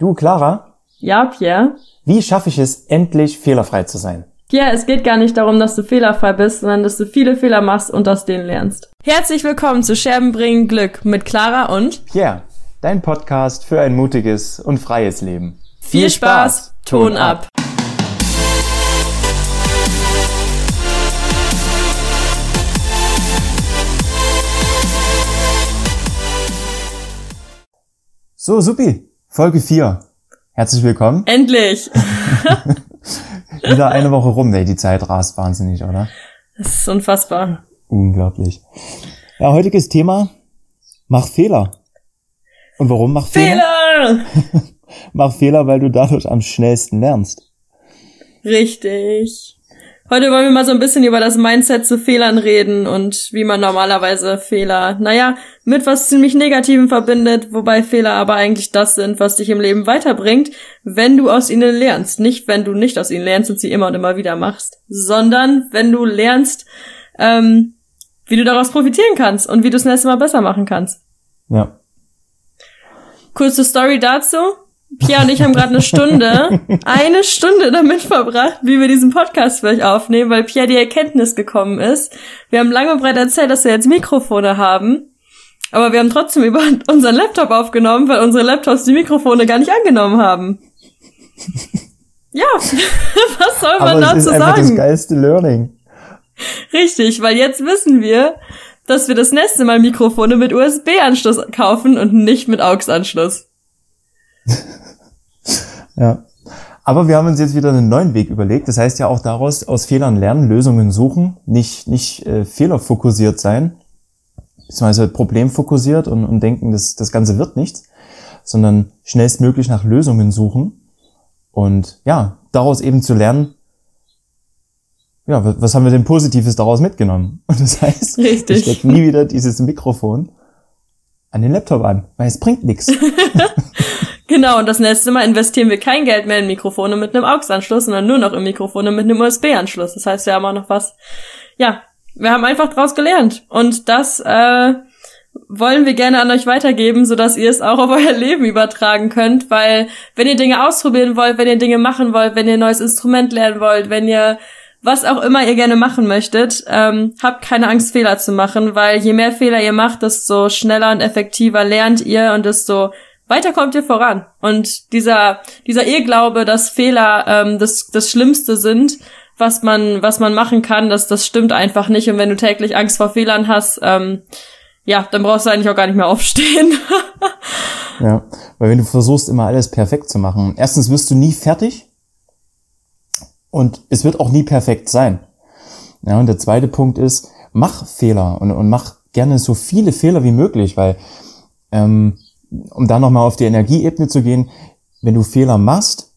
Du, Clara? Ja, Pierre? Wie schaffe ich es, endlich fehlerfrei zu sein? Pierre, es geht gar nicht darum, dass du fehlerfrei bist, sondern dass du viele Fehler machst und aus denen lernst. Herzlich willkommen zu Scherben bringen Glück mit Clara und Pierre, dein Podcast für ein mutiges und freies Leben. Viel, Viel Spaß, Spaß, Ton ab. So, supi. Folge 4. Herzlich willkommen. Endlich. Wieder eine Woche rum, ey, die Zeit rast wahnsinnig, oder? Das ist unfassbar. Unglaublich. Ja, heutiges Thema, mach Fehler. Und warum mach Fehler? Fehler! mach Fehler, weil du dadurch am schnellsten lernst. Richtig. Heute wollen wir mal so ein bisschen über das Mindset zu Fehlern reden und wie man normalerweise Fehler, naja, mit was ziemlich Negativem verbindet, wobei Fehler aber eigentlich das sind, was dich im Leben weiterbringt, wenn du aus ihnen lernst. Nicht, wenn du nicht aus ihnen lernst und sie immer und immer wieder machst, sondern wenn du lernst, ähm, wie du daraus profitieren kannst und wie du es nächste Mal besser machen kannst. Ja. Kurze Story dazu. Pia und ich haben gerade eine Stunde, eine Stunde damit verbracht, wie wir diesen Podcast für euch aufnehmen, weil Pia die Erkenntnis gekommen ist. Wir haben lange und breit erzählt, dass wir jetzt Mikrofone haben. Aber wir haben trotzdem über unseren Laptop aufgenommen, weil unsere Laptops die Mikrofone gar nicht angenommen haben. Ja, was soll man Aber dazu das ist sagen? das geilste Learning. Richtig, weil jetzt wissen wir, dass wir das nächste Mal Mikrofone mit USB-Anschluss kaufen und nicht mit AUX-Anschluss. ja. Aber wir haben uns jetzt wieder einen neuen Weg überlegt. Das heißt ja auch daraus aus Fehlern lernen, Lösungen suchen, nicht, nicht äh, fehlerfokussiert sein, beziehungsweise problemfokussiert und, und denken, dass das Ganze wird nichts, sondern schnellstmöglich nach Lösungen suchen und ja, daraus eben zu lernen, ja, was haben wir denn Positives daraus mitgenommen? Und das heißt, Richtig. ich stecke nie wieder dieses Mikrofon an den Laptop an, weil es bringt nichts. Genau, und das nächste Mal investieren wir kein Geld mehr in Mikrofone mit einem AUX-Anschluss, sondern nur noch in Mikrofone mit einem USB-Anschluss. Das heißt, wir haben auch noch was. Ja, wir haben einfach draus gelernt. Und das äh, wollen wir gerne an euch weitergeben, sodass ihr es auch auf euer Leben übertragen könnt. Weil wenn ihr Dinge ausprobieren wollt, wenn ihr Dinge machen wollt, wenn ihr ein neues Instrument lernen wollt, wenn ihr was auch immer ihr gerne machen möchtet, ähm, habt keine Angst, Fehler zu machen, weil je mehr Fehler ihr macht, desto schneller und effektiver lernt ihr und desto weiter kommt ihr voran. Und dieser, dieser Irrglaube, dass Fehler ähm, das, das Schlimmste sind, was man, was man machen kann, das, das stimmt einfach nicht. Und wenn du täglich Angst vor Fehlern hast, ähm, ja, dann brauchst du eigentlich auch gar nicht mehr aufstehen. ja, weil wenn du versuchst, immer alles perfekt zu machen, erstens wirst du nie fertig und es wird auch nie perfekt sein. Ja, und der zweite Punkt ist, mach Fehler und, und mach gerne so viele Fehler wie möglich, weil ähm, um da nochmal auf die Energieebene zu gehen, wenn du Fehler machst,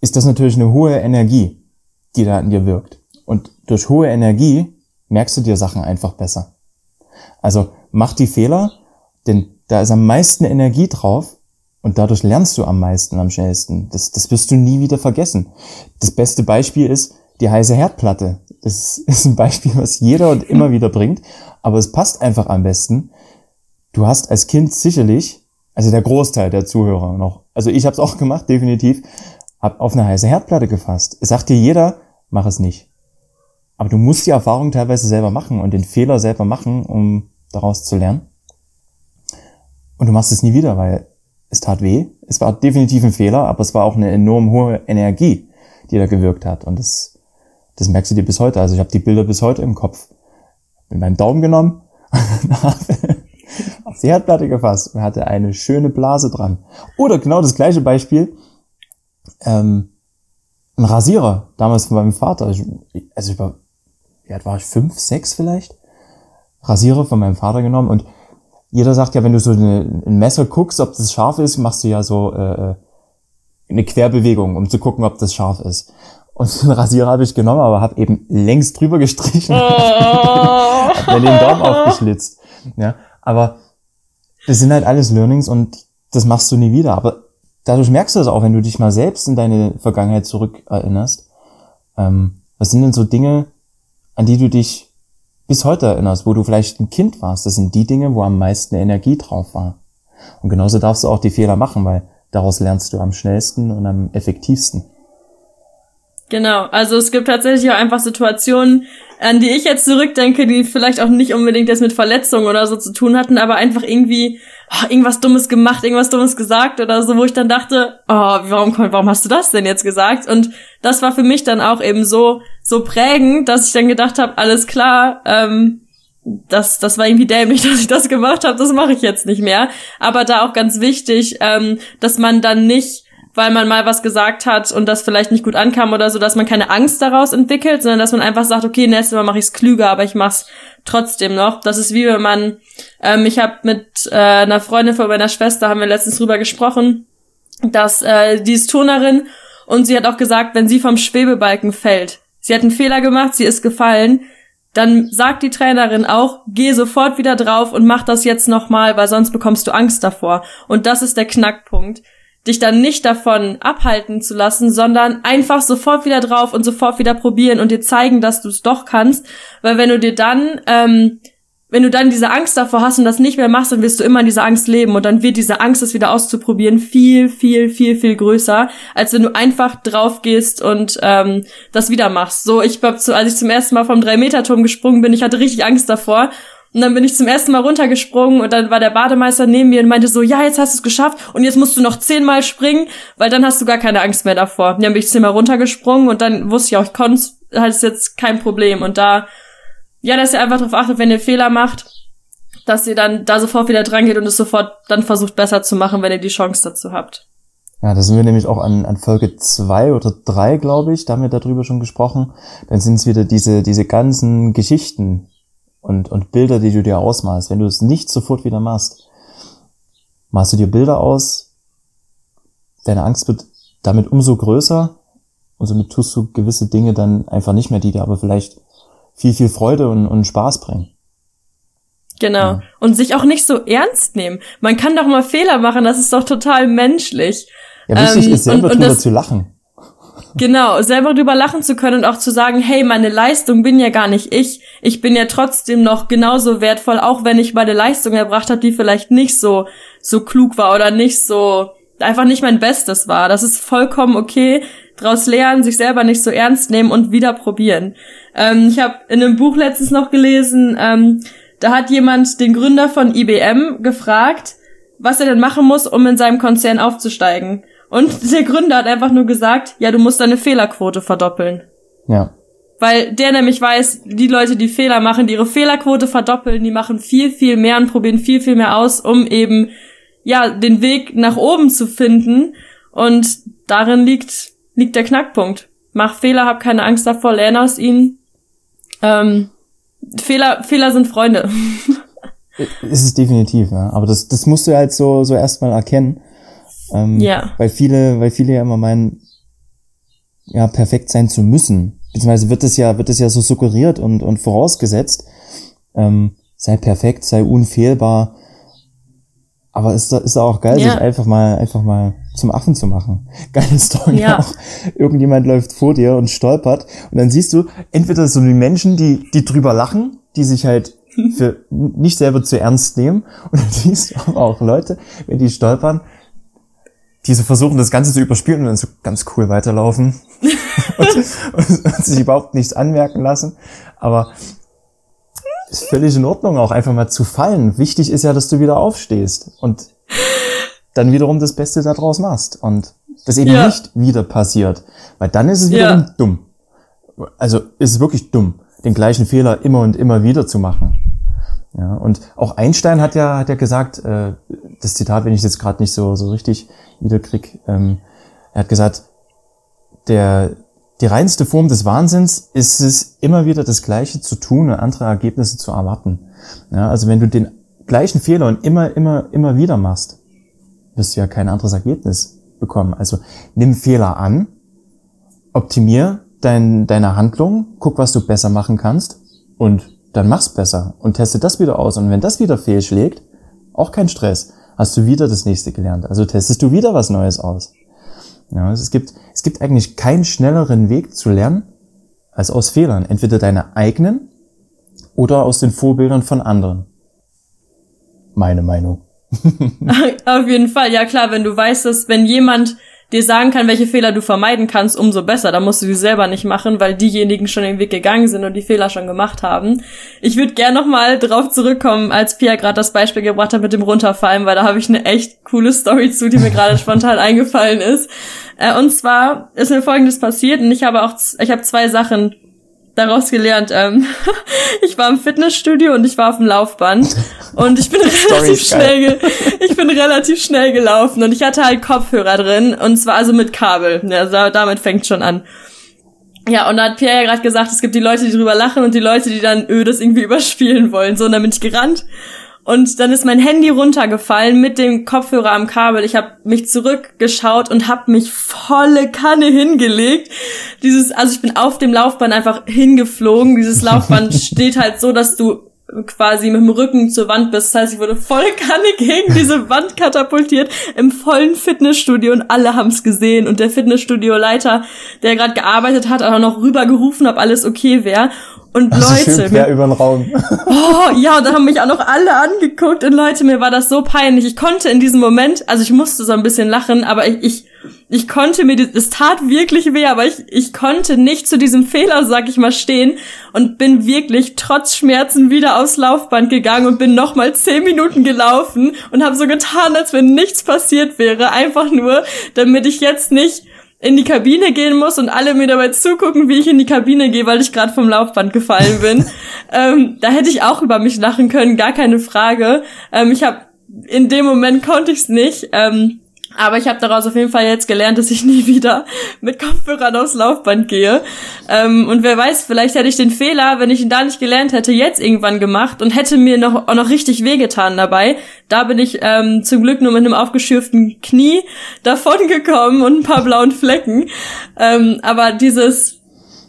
ist das natürlich eine hohe Energie, die da in dir wirkt. Und durch hohe Energie merkst du dir Sachen einfach besser. Also mach die Fehler, denn da ist am meisten Energie drauf und dadurch lernst du am meisten, am schnellsten. Das, das wirst du nie wieder vergessen. Das beste Beispiel ist die heiße Herdplatte. Das ist ein Beispiel, was jeder und immer wieder bringt, aber es passt einfach am besten. Du hast als Kind sicherlich also der Großteil der Zuhörer noch. Also ich habe es auch gemacht, definitiv. Hab auf eine heiße Herdplatte gefasst. Sagt dir jeder, mach es nicht. Aber du musst die Erfahrung teilweise selber machen und den Fehler selber machen, um daraus zu lernen. Und du machst es nie wieder, weil es tat weh. Es war definitiv ein Fehler, aber es war auch eine enorm hohe Energie, die da gewirkt hat. Und das, das merkst du dir bis heute. Also ich habe die Bilder bis heute im Kopf. Bin meinen Daumen genommen auf die Herdplatte gefasst und hatte eine schöne Blase dran. Oder genau das gleiche Beispiel, ähm, ein Rasierer, damals von meinem Vater. Also ich war, wie alt war ich, fünf, sechs vielleicht? Rasierer von meinem Vater genommen und jeder sagt ja, wenn du so eine, ein Messer guckst, ob das scharf ist, machst du ja so äh, äh eine Querbewegung, um zu gucken, ob das scharf ist. Und den Rasierer habe ich genommen, aber habe eben längst drüber gestrichen. Hab mir den Daumen aufgeschlitzt. Ja, aber das sind halt alles Learnings und das machst du nie wieder. Aber dadurch merkst du das auch, wenn du dich mal selbst in deine Vergangenheit zurückerinnerst. Ähm, was sind denn so Dinge, an die du dich bis heute erinnerst, wo du vielleicht ein Kind warst? Das sind die Dinge, wo am meisten Energie drauf war. Und genauso darfst du auch die Fehler machen, weil daraus lernst du am schnellsten und am effektivsten. Genau, also es gibt tatsächlich auch einfach Situationen, an die ich jetzt zurückdenke, die vielleicht auch nicht unbedingt jetzt mit Verletzungen oder so zu tun hatten, aber einfach irgendwie oh, irgendwas Dummes gemacht, irgendwas Dummes gesagt oder so, wo ich dann dachte, oh, warum, warum hast du das denn jetzt gesagt? Und das war für mich dann auch eben so so prägend, dass ich dann gedacht habe, alles klar, ähm, das, das war irgendwie dämlich, dass ich das gemacht habe, das mache ich jetzt nicht mehr. Aber da auch ganz wichtig, ähm, dass man dann nicht weil man mal was gesagt hat und das vielleicht nicht gut ankam oder so, dass man keine Angst daraus entwickelt, sondern dass man einfach sagt, okay, nächstes Mal mache ich es klüger, aber ich mach's trotzdem noch. Das ist wie wenn man, ähm, ich habe mit äh, einer Freundin von meiner Schwester, haben wir letztens drüber gesprochen, dass äh, die ist Turnerin und sie hat auch gesagt, wenn sie vom Schwebebalken fällt, sie hat einen Fehler gemacht, sie ist gefallen, dann sagt die Trainerin auch, geh sofort wieder drauf und mach das jetzt nochmal, weil sonst bekommst du Angst davor. Und das ist der Knackpunkt dich dann nicht davon abhalten zu lassen, sondern einfach sofort wieder drauf und sofort wieder probieren und dir zeigen, dass du es doch kannst. Weil wenn du dir dann, ähm, wenn du dann diese Angst davor hast und das nicht mehr machst, dann wirst du immer in dieser Angst leben und dann wird diese Angst, es wieder auszuprobieren, viel, viel, viel, viel größer, als wenn du einfach drauf gehst und ähm, das wieder machst. So, ich glaube, als ich zum ersten Mal vom 3-Meter-Turm gesprungen bin, ich hatte richtig Angst davor und dann bin ich zum ersten Mal runtergesprungen und dann war der Bademeister neben mir und meinte so, ja, jetzt hast du es geschafft und jetzt musst du noch zehnmal springen, weil dann hast du gar keine Angst mehr davor. Und dann bin ich zehnmal runtergesprungen und dann wusste ich auch, ich konnte halt ist jetzt kein Problem. Und da, ja, dass ihr einfach darauf achtet, wenn ihr Fehler macht, dass ihr dann da sofort wieder dran geht und es sofort dann versucht besser zu machen, wenn ihr die Chance dazu habt. Ja, da sind wir nämlich auch an, an Folge zwei oder drei, glaube ich, da haben wir darüber schon gesprochen. Dann sind es wieder diese, diese ganzen Geschichten, und, und Bilder, die du dir ausmalst, wenn du es nicht sofort wieder machst, malst du dir Bilder aus, deine Angst wird damit umso größer und somit tust du gewisse Dinge dann einfach nicht mehr, die dir aber vielleicht viel, viel Freude und, und Spaß bringen. Genau. Ja. Und sich auch nicht so ernst nehmen. Man kann doch mal Fehler machen, das ist doch total menschlich. Ja, wichtig ähm, ist selber und, und drüber zu lachen. Genau, selber drüber lachen zu können und auch zu sagen, hey, meine Leistung bin ja gar nicht ich. Ich bin ja trotzdem noch genauso wertvoll, auch wenn ich meine Leistung erbracht habe, die vielleicht nicht so, so klug war oder nicht so, einfach nicht mein Bestes war. Das ist vollkommen okay. Draus lernen, sich selber nicht so ernst nehmen und wieder probieren. Ähm, ich habe in einem Buch letztens noch gelesen, ähm, da hat jemand den Gründer von IBM gefragt, was er denn machen muss, um in seinem Konzern aufzusteigen. Und der Gründer hat einfach nur gesagt, ja, du musst deine Fehlerquote verdoppeln. Ja. Weil der nämlich weiß, die Leute, die Fehler machen, die ihre Fehlerquote verdoppeln, die machen viel, viel mehr und probieren viel, viel mehr aus, um eben, ja, den Weg nach oben zu finden. Und darin liegt, liegt der Knackpunkt. Mach Fehler, hab keine Angst davor, lerne aus ihnen. Ähm, Fehler, Fehler sind Freunde. ist es definitiv, ja. Aber das, das musst du halt so, so erstmal erkennen. Ähm, ja. Weil viele, weil viele ja immer meinen, ja, perfekt sein zu müssen. Beziehungsweise wird es ja, wird es ja so suggeriert und, und vorausgesetzt. Ähm, sei perfekt, sei unfehlbar. Aber ist da, ist da auch geil, ja. sich einfach mal, einfach mal zum Affen zu machen. Geile Story ja. auch. Irgendjemand läuft vor dir und stolpert und dann siehst du entweder so die Menschen, die, die drüber lachen, die sich halt für nicht selber zu ernst nehmen und dann siehst du aber auch Leute, wenn die stolpern, die so versuchen, das Ganze zu überspielen und dann so ganz cool weiterlaufen und, und, und, sich überhaupt nichts anmerken lassen. Aber ist völlig in Ordnung, auch einfach mal zu fallen. Wichtig ist ja, dass du wieder aufstehst und dann wiederum das Beste daraus machst und das eben ja. nicht wieder passiert, weil dann ist es wiederum ja. dumm. Also ist es wirklich dumm, den gleichen Fehler immer und immer wieder zu machen. Ja, und auch Einstein hat ja, hat ja gesagt, äh, das Zitat, wenn ich jetzt gerade nicht so, so richtig wiederkrieg, ähm, er hat gesagt, der, die reinste Form des Wahnsinns ist es, immer wieder das Gleiche zu tun und andere Ergebnisse zu erwarten. Ja, also wenn du den gleichen Fehler und immer, immer, immer wieder machst, wirst du ja kein anderes Ergebnis bekommen. Also nimm Fehler an, optimier dein, deine Handlung, guck, was du besser machen kannst und dann mach's besser und teste das wieder aus. Und wenn das wieder fehlschlägt, auch kein Stress, hast du wieder das nächste gelernt. Also testest du wieder was Neues aus. Ja, also es gibt, es gibt eigentlich keinen schnelleren Weg zu lernen als aus Fehlern. Entweder deine eigenen oder aus den Vorbildern von anderen. Meine Meinung. Auf jeden Fall, ja klar, wenn du weißt, dass wenn jemand dir sagen kann, welche Fehler du vermeiden kannst, umso besser. Da musst du sie selber nicht machen, weil diejenigen schon den Weg gegangen sind und die Fehler schon gemacht haben. Ich würde gern nochmal drauf zurückkommen, als Pia gerade das Beispiel gebracht hat mit dem Runterfallen, weil da habe ich eine echt coole Story zu, die mir gerade spontan eingefallen ist. Äh, und zwar ist mir Folgendes passiert und ich habe auch, ich habe zwei Sachen daraus gelernt. Ähm, ich war im Fitnessstudio und ich war auf dem Laufband und ich bin relativ schnell, ich bin relativ schnell gelaufen und ich hatte halt Kopfhörer drin und zwar also mit Kabel. Also damit fängt schon an. Ja, und da hat Pierre ja gerade gesagt, es gibt die Leute, die drüber lachen und die Leute, die dann öh, das irgendwie überspielen wollen. So, und dann bin ich gerannt und dann ist mein Handy runtergefallen mit dem Kopfhörer am Kabel. Ich habe mich zurückgeschaut und habe mich volle Kanne hingelegt. Dieses, also ich bin auf dem Laufband einfach hingeflogen. Dieses Laufband steht halt so, dass du quasi mit dem Rücken zur Wand bist. Das heißt, ich wurde volle Kanne gegen diese Wand katapultiert im vollen Fitnessstudio und alle haben es gesehen. Und der Fitnessstudio-Leiter, der gerade gearbeitet hat, hat auch noch rübergerufen, ob alles okay wäre. Und also Leute. Schön über den Raum. Oh, ja, und da haben mich auch noch alle angeguckt und Leute, mir war das so peinlich. Ich konnte in diesem Moment, also ich musste so ein bisschen lachen, aber ich, ich, ich konnte mir, es tat wirklich weh, aber ich, ich konnte nicht zu diesem Fehler, sag ich mal, stehen und bin wirklich trotz Schmerzen wieder aufs Laufband gegangen und bin nochmal zehn Minuten gelaufen und habe so getan, als wenn nichts passiert wäre. Einfach nur, damit ich jetzt nicht in die Kabine gehen muss und alle mir dabei zugucken, wie ich in die Kabine gehe, weil ich gerade vom Laufband gefallen bin. ähm, da hätte ich auch über mich lachen können, gar keine Frage. Ähm, ich habe in dem Moment konnte ich es nicht. Ähm, aber ich habe daraus auf jeden Fall jetzt gelernt, dass ich nie wieder mit Kopfhörern aufs Laufband gehe. Ähm, und wer weiß, vielleicht hätte ich den Fehler, wenn ich ihn da nicht gelernt hätte, jetzt irgendwann gemacht und hätte mir noch, auch noch richtig wehgetan dabei. Da bin ich ähm, zum Glück nur mit einem aufgeschürften Knie davon gekommen und ein paar blauen Flecken. Ähm, aber dieses,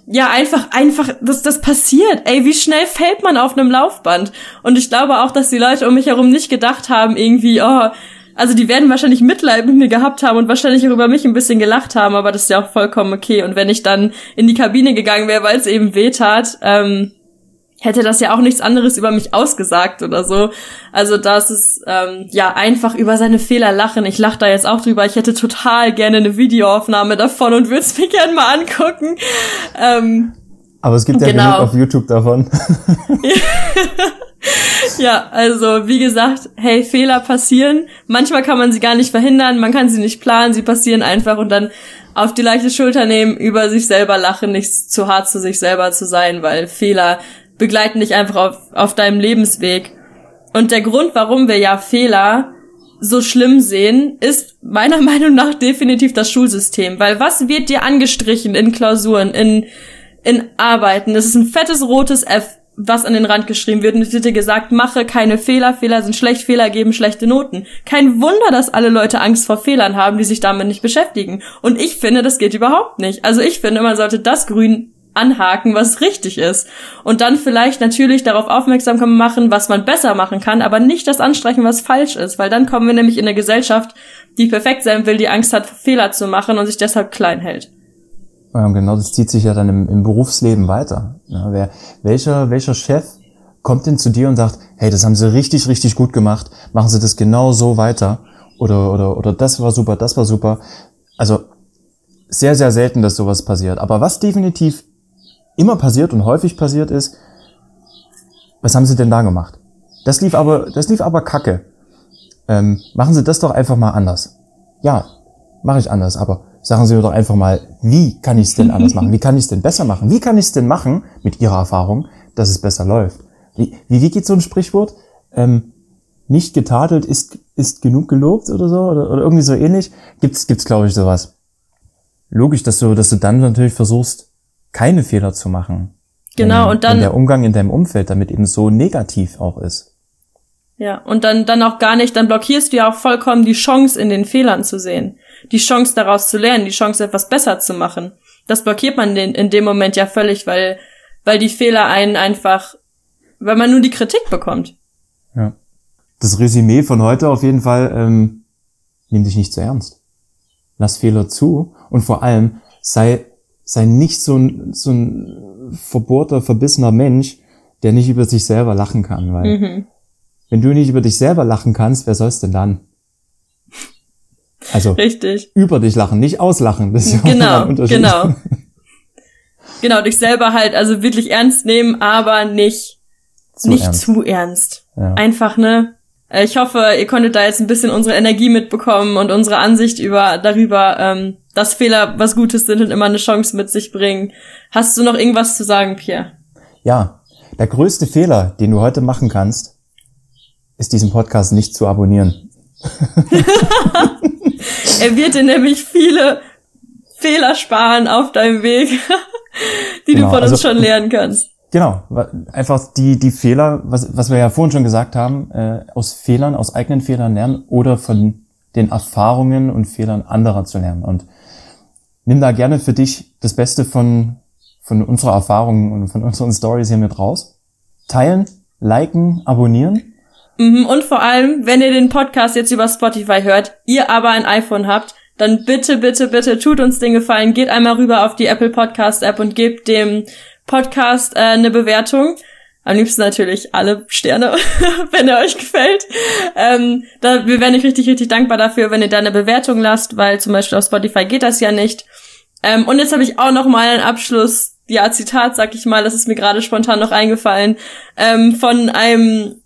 ja, einfach, einfach, dass das passiert. Ey, wie schnell fällt man auf einem Laufband? Und ich glaube auch, dass die Leute um mich herum nicht gedacht haben, irgendwie, oh, also die werden wahrscheinlich Mitleid mit mir gehabt haben und wahrscheinlich auch über mich ein bisschen gelacht haben, aber das ist ja auch vollkommen okay. Und wenn ich dann in die Kabine gegangen wäre, weil es eben weh tat, ähm, hätte das ja auch nichts anderes über mich ausgesagt oder so. Also das ist ähm, ja einfach über seine Fehler lachen. Ich lache da jetzt auch drüber. Ich hätte total gerne eine Videoaufnahme davon und würde es mir gerne mal angucken. Ähm, aber es gibt ja genau. genug auf YouTube davon. ja, also wie gesagt, hey, Fehler passieren. Manchmal kann man sie gar nicht verhindern, man kann sie nicht planen, sie passieren einfach und dann auf die leichte Schulter nehmen, über sich selber lachen, nicht zu hart zu sich selber zu sein, weil Fehler begleiten dich einfach auf, auf deinem Lebensweg. Und der Grund, warum wir ja Fehler so schlimm sehen, ist meiner Meinung nach definitiv das Schulsystem. Weil was wird dir angestrichen in Klausuren, in, in Arbeiten? Das ist ein fettes rotes F was an den Rand geschrieben wird und es wird dir gesagt, mache keine Fehler, Fehler sind schlecht, Fehler geben schlechte Noten. Kein Wunder, dass alle Leute Angst vor Fehlern haben, die sich damit nicht beschäftigen. Und ich finde, das geht überhaupt nicht. Also ich finde, man sollte das Grün anhaken, was richtig ist. Und dann vielleicht natürlich darauf aufmerksam machen, was man besser machen kann, aber nicht das anstreichen, was falsch ist, weil dann kommen wir nämlich in eine Gesellschaft, die perfekt sein will, die Angst hat, Fehler zu machen und sich deshalb klein hält. Ähm, genau, das zieht sich ja dann im, im Berufsleben weiter. Ja, wer, welcher, welcher Chef kommt denn zu dir und sagt, hey, das haben Sie richtig, richtig gut gemacht, machen Sie das genau so weiter oder, oder, oder das war super, das war super. Also sehr, sehr selten, dass sowas passiert. Aber was definitiv immer passiert und häufig passiert ist, was haben Sie denn da gemacht? Das lief aber, das lief aber kacke. Ähm, machen Sie das doch einfach mal anders. Ja, mache ich anders, aber Sagen Sie mir doch einfach mal, wie kann ich es denn anders machen? Wie kann ich es denn besser machen? Wie kann ich es denn machen, mit Ihrer Erfahrung, dass es besser läuft? Wie, wie, wie geht so ein Sprichwort? Ähm, nicht getadelt ist, ist genug gelobt oder so? Oder, oder irgendwie so ähnlich? Gibt's, gibt's glaube ich, sowas. Logisch, dass du, dass du dann natürlich versuchst, keine Fehler zu machen. Genau, wenn, und dann. Wenn der Umgang in deinem Umfeld damit eben so negativ auch ist. Ja, und dann, dann auch gar nicht, dann blockierst du ja auch vollkommen die Chance, in den Fehlern zu sehen die Chance daraus zu lernen, die Chance etwas besser zu machen. Das blockiert man in, in dem Moment ja völlig, weil, weil die Fehler einen einfach, weil man nur die Kritik bekommt. Ja. Das Resümee von heute auf jeden Fall, ähm, nimm dich nicht zu ernst. Lass Fehler zu und vor allem sei, sei nicht so ein, so ein verbohrter, verbissener Mensch, der nicht über sich selber lachen kann, weil mhm. wenn du nicht über dich selber lachen kannst, wer soll's denn dann? Also Richtig. über dich lachen, nicht auslachen. Das ist ja Genau, ein Unterschied. genau. Genau, dich selber halt also wirklich ernst nehmen, aber nicht Zu nicht ernst. zu ernst. Ja. Einfach, ne? Äh, Ich hoffe, ihr konntet da jetzt ein bisschen unsere Energie mitbekommen und unsere Ansicht über darüber, ähm, dass Fehler was Gutes sind und immer eine Chance mit sich bringen. Hast du noch irgendwas zu sagen, Pierre? Ja, der größte Fehler, den du heute machen kannst, ist diesen Podcast nicht zu abonnieren. Er wird dir nämlich viele Fehler sparen auf deinem Weg, die Genau, du von uns also- schon lernen kannst. Genau, einfach die, die Fehler, was, was wir ja vorhin schon gesagt haben, äh, aus Fehlern, aus eigenen Fehlern lernen oder von den Erfahrungen und Fehlern anderer zu lernen. Und nimm da gerne für dich das Beste von, von unserer Erfahrung und von unseren Stories hier mit raus. Teilen, liken, abonnieren. Mhm, und vor allem, wenn ihr den Podcast jetzt über Spotify hört, ihr aber ein iPhone habt, dann bitte, bitte, bitte tut uns den Gefallen, geht einmal rüber auf die Apple Podcast App und gebt dem Podcast äh, eine Bewertung. Am liebsten natürlich alle Sterne, wenn er euch gefällt. Ähm, da, wir wären euch richtig, richtig dankbar dafür, wenn ihr da eine Bewertung lasst, weil zum Beispiel auf Spotify geht das ja nicht. Ähm, und jetzt habe ich auch noch mal einen Abschluss, ja, Zitat, sag ich mal, das ist mir gerade spontan noch eingefallen, ähm, von einem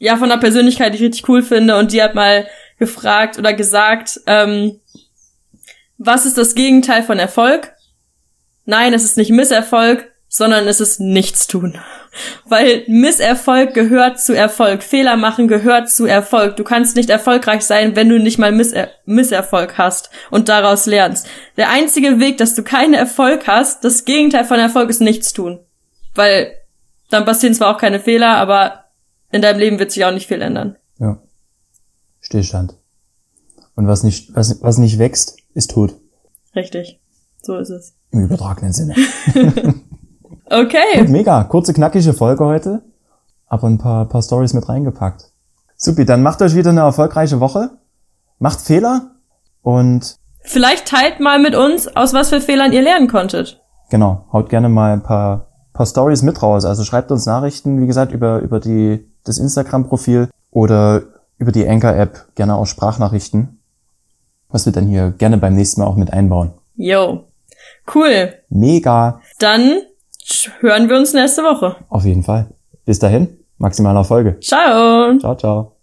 ja, von einer Persönlichkeit, die ich richtig cool finde. Und die hat mal gefragt oder gesagt, ähm, was ist das Gegenteil von Erfolg? Nein, es ist nicht Misserfolg, sondern es ist Nichtstun. Weil Misserfolg gehört zu Erfolg. Fehler machen gehört zu Erfolg. Du kannst nicht erfolgreich sein, wenn du nicht mal Misser Misserfolg hast und daraus lernst. Der einzige Weg, dass du keinen Erfolg hast, das Gegenteil von Erfolg ist Nichtstun. Weil dann passieren zwar auch keine Fehler, aber in deinem Leben wird sich auch nicht viel ändern. Ja. Stillstand. Und was nicht, was, was nicht wächst, ist tot. Richtig. So ist es. Im übertragenen Sinne. Okay. Gut, mega. Kurze, knackige Folge heute. Aber ein paar, paar Stories mit reingepackt. Supi, dann macht euch wieder eine erfolgreiche Woche. Macht Fehler. Und Vielleicht teilt mal mit uns, aus was für Fehlern ihr lernen konntet. genau, haut gerne mal ein paar, paar Stories mit raus. Also schreibt uns Nachrichten, wie gesagt, über, über die, das Instagram-Profil oder über die Anchor-App. Gerne auch Sprachnachrichten. Was wir dann hier gerne beim nächsten Mal auch mit einbauen. Yo. Cool. Mega. Dann hören wir uns nächste Woche. Auf jeden Fall. Bis dahin. Maximaler Erfolge. Ciao. Ciao, ciao.